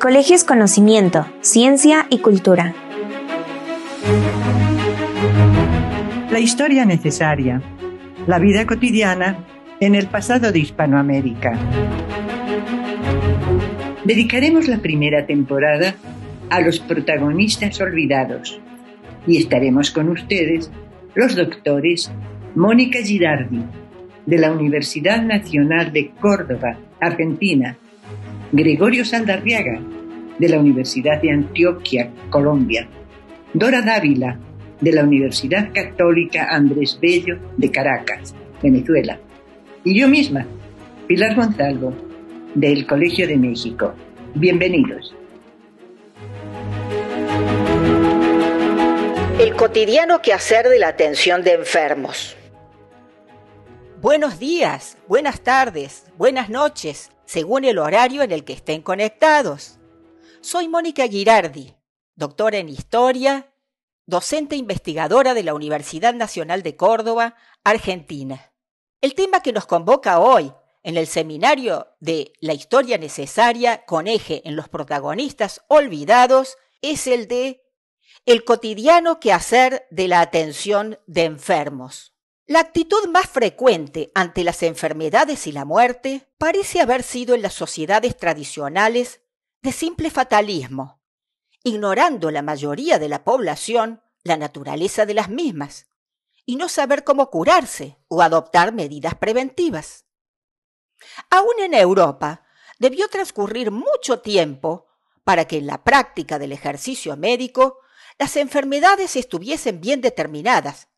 colegio es conocimiento, ciencia y cultura. La historia necesaria. La vida cotidiana en el pasado de Hispanoamérica. Dedicaremos la primera temporada a los protagonistas olvidados y estaremos con ustedes los doctores Mónica Girardi, de la Universidad Nacional de Córdoba, Argentina, Gregorio Saldarriaga, de la Universidad de Antioquia, Colombia, Dora Dávila, de la Universidad Católica Andrés Bello de Caracas, Venezuela, y yo misma, Pilar Gonzalo, del Colegio de México. Bienvenidos. El cotidiano quehacer de la atención de enfermos. Buenos días, buenas tardes, buenas noches, según el horario en el que estén conectados. Soy Mónica Girardi, doctora en Historia, docente investigadora de la Universidad Nacional de Córdoba, Argentina. El tema que nos convoca hoy en el seminario de La historia necesaria con eje en los protagonistas olvidados es el de el cotidiano quehacer de la atención de enfermos. La actitud más frecuente ante las enfermedades y la muerte parece haber sido en las sociedades tradicionales de simple fatalismo, ignorando la mayoría de la población la naturaleza de las mismas y no saber cómo curarse o adoptar medidas preventivas. Aún en Europa debió transcurrir mucho tiempo para que en la práctica del ejercicio médico las enfermedades estuviesen bien determinadas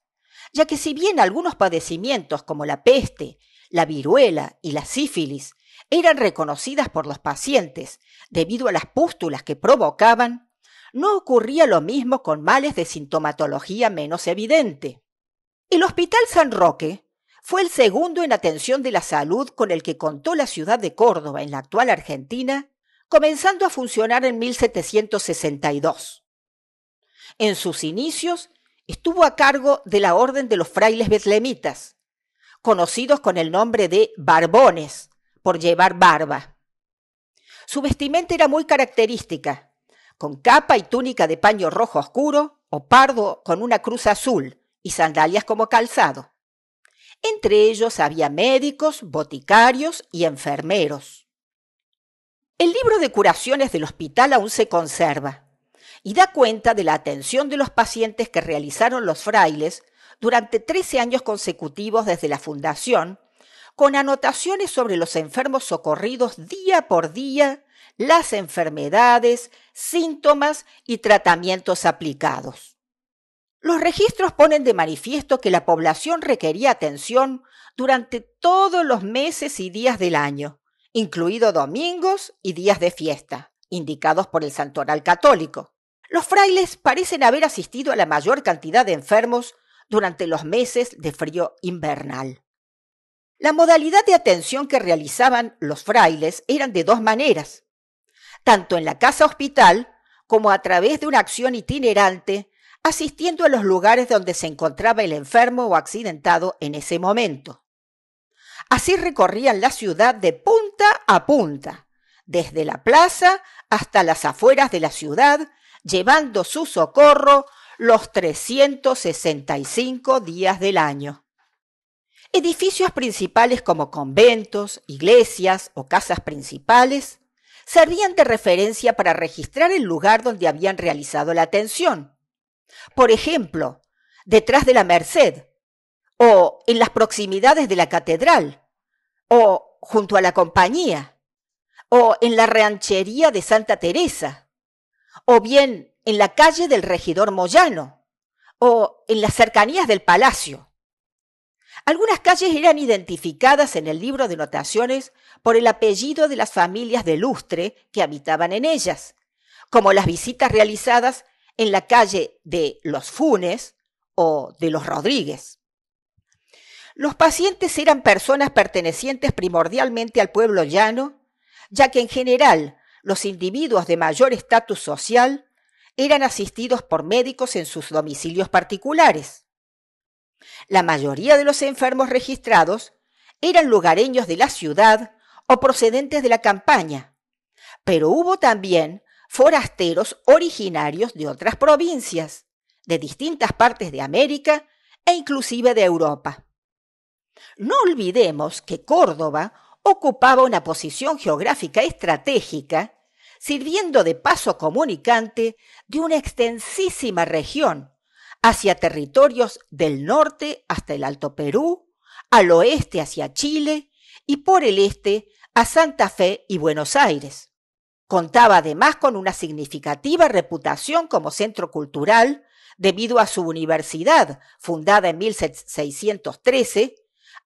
ya que si bien algunos padecimientos como la peste, la viruela y la sífilis eran reconocidas por los pacientes debido a las pústulas que provocaban, no ocurría lo mismo con males de sintomatología menos evidente. El Hospital San Roque fue el segundo en atención de la salud con el que contó la ciudad de Córdoba en la actual Argentina, comenzando a funcionar en 1762. En sus inicios estuvo a cargo de la Orden de los Frailes Betlemitas, conocidos con el nombre de barbones, por llevar barba. Su vestimenta era muy característica, con capa y túnica de paño rojo oscuro o pardo con una cruz azul y sandalias como calzado. Entre ellos había médicos, boticarios y enfermeros. El libro de curaciones del hospital aún se conserva y da cuenta de la atención de los pacientes que realizaron los frailes durante 13 años consecutivos desde la fundación, con anotaciones sobre los enfermos socorridos día por día, las enfermedades, síntomas y tratamientos aplicados. Los registros ponen de manifiesto que la población requería atención durante todos los meses y días del año, incluidos domingos y días de fiesta, indicados por el santoral católico. Los frailes parecen haber asistido a la mayor cantidad de enfermos durante los meses de frío invernal. La modalidad de atención que realizaban los frailes eran de dos maneras, tanto en la casa hospital como a través de una acción itinerante asistiendo a los lugares donde se encontraba el enfermo o accidentado en ese momento. Así recorrían la ciudad de punta a punta, desde la plaza hasta las afueras de la ciudad llevando su socorro los 365 días del año. Edificios principales como conventos, iglesias o casas principales servían de referencia para registrar el lugar donde habían realizado la atención. Por ejemplo, detrás de la Merced, o en las proximidades de la catedral, o junto a la compañía, o en la ranchería de Santa Teresa, o bien en la calle del regidor Moyano, o en las cercanías del palacio. Algunas calles eran identificadas en el libro de notaciones por el apellido de las familias de lustre que habitaban en ellas, como las visitas realizadas en la calle de los Funes o de los Rodríguez. Los pacientes eran personas pertenecientes primordialmente al pueblo llano, ya que en general los individuos de mayor estatus social eran asistidos por médicos en sus domicilios particulares. La mayoría de los enfermos registrados eran lugareños de la ciudad o procedentes de la campaña, pero hubo también forasteros originarios de otras provincias, de distintas partes de América e inclusive de Europa. No olvidemos que Córdoba ocupaba una posición geográfica estratégica, sirviendo de paso comunicante de una extensísima región hacia territorios del norte hasta el Alto Perú, al oeste hacia Chile y por el este a Santa Fe y Buenos Aires. Contaba además con una significativa reputación como centro cultural debido a su universidad, fundada en 1613,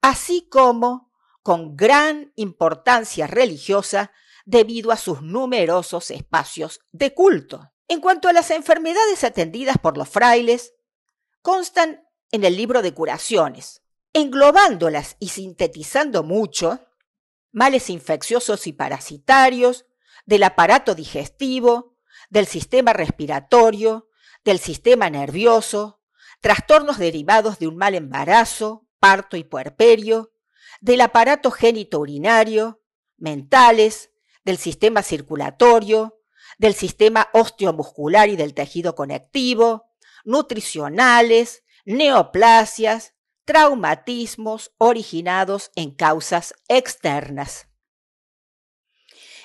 así como con gran importancia religiosa debido a sus numerosos espacios de culto. En cuanto a las enfermedades atendidas por los frailes, constan en el libro de curaciones, englobándolas y sintetizando mucho, males infecciosos y parasitarios, del aparato digestivo, del sistema respiratorio, del sistema nervioso, trastornos derivados de un mal embarazo, parto y puerperio, del aparato génito urinario, mentales, del sistema circulatorio, del sistema osteomuscular y del tejido conectivo, nutricionales, neoplasias, traumatismos originados en causas externas.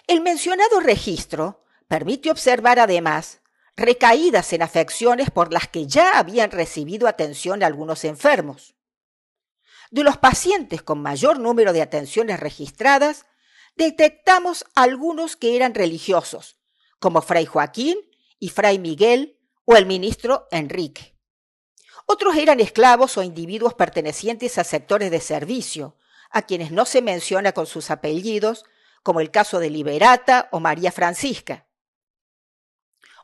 El mencionado registro permite observar además recaídas en afecciones por las que ya habían recibido atención algunos enfermos. De los pacientes con mayor número de atenciones registradas, detectamos algunos que eran religiosos, como Fray Joaquín y Fray Miguel o el ministro Enrique. Otros eran esclavos o individuos pertenecientes a sectores de servicio, a quienes no se menciona con sus apellidos, como el caso de Liberata o María Francisca.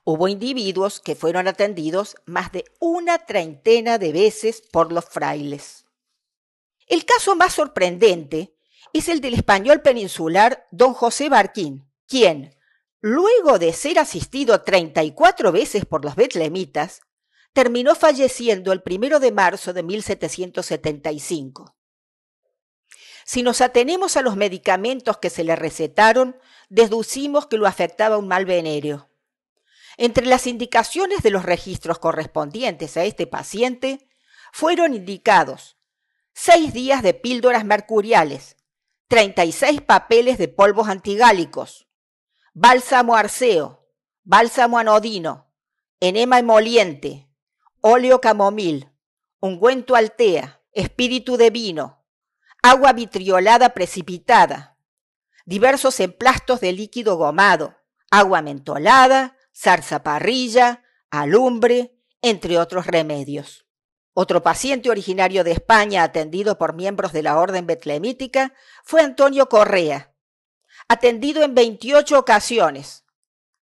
Hubo individuos que fueron atendidos más de una treintena de veces por los frailes. El caso más sorprendente es el del español peninsular don José Barquín, quien, luego de ser asistido 34 veces por los betlemitas, terminó falleciendo el primero de marzo de 1775. Si nos atenemos a los medicamentos que se le recetaron, deducimos que lo afectaba un mal venéreo. Entre las indicaciones de los registros correspondientes a este paciente fueron indicados seis días de píldoras mercuriales, 36 papeles de polvos antigálicos, bálsamo arceo, bálsamo anodino, enema emoliente, óleo camomil, ungüento altea, espíritu de vino, agua vitriolada precipitada, diversos emplastos de líquido gomado, agua mentolada, parrilla, alumbre, entre otros remedios. Otro paciente originario de España atendido por miembros de la Orden Betlemítica fue Antonio Correa, atendido en 28 ocasiones.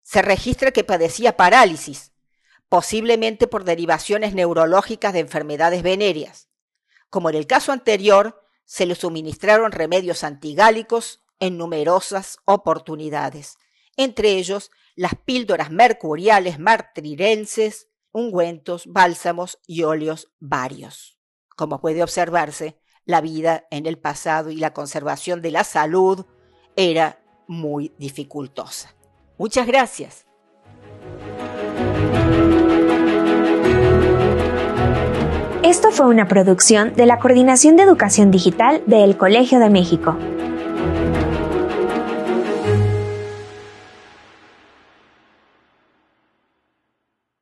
Se registra que padecía parálisis, posiblemente por derivaciones neurológicas de enfermedades venéreas. Como en el caso anterior, se le suministraron remedios antigálicos en numerosas oportunidades, entre ellos las píldoras mercuriales martrirenses, ungüentos, bálsamos y óleos varios. Como puede observarse, la vida en el pasado y la conservación de la salud era muy dificultosa. Muchas gracias. Esto fue una producción de la Coordinación de Educación Digital del Colegio de México.